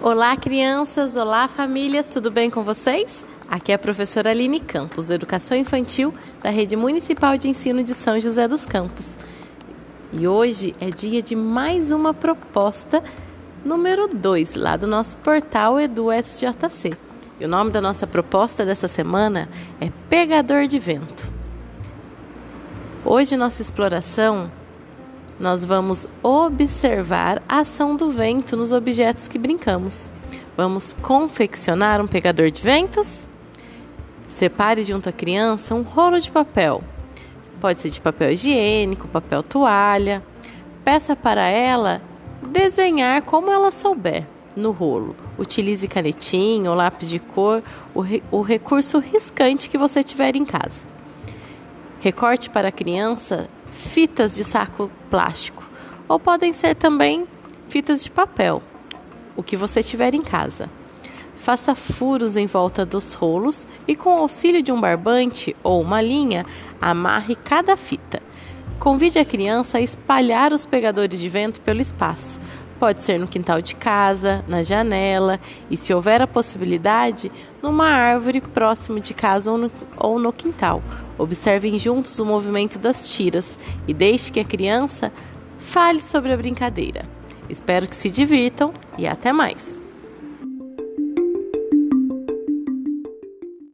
Olá, crianças! Olá, famílias! Tudo bem com vocês? Aqui é a professora Aline Campos, Educação Infantil da Rede Municipal de Ensino de São José dos Campos. E hoje é dia de mais uma proposta número 2, lá do nosso portal EduSJC. E o nome da nossa proposta dessa semana é Pegador de Vento. Hoje nossa exploração nós vamos observar a ação do vento nos objetos que brincamos. Vamos confeccionar um pegador de ventos? Separe junto à criança um rolo de papel. Pode ser de papel higiênico, papel toalha. Peça para ela desenhar como ela souber no rolo. Utilize canetinho ou lápis de cor, o, re o recurso riscante que você tiver em casa. Recorte para a criança fitas de saco plástico ou podem ser também fitas de papel, o que você tiver em casa. Faça furos em volta dos rolos e, com o auxílio de um barbante ou uma linha, amarre cada fita. Convide a criança a espalhar os pegadores de vento pelo espaço. Pode ser no quintal de casa, na janela e, se houver a possibilidade, numa árvore próximo de casa ou no, ou no quintal, Observem juntos o movimento das tiras e deixe que a criança fale sobre a brincadeira. Espero que se divirtam e até mais!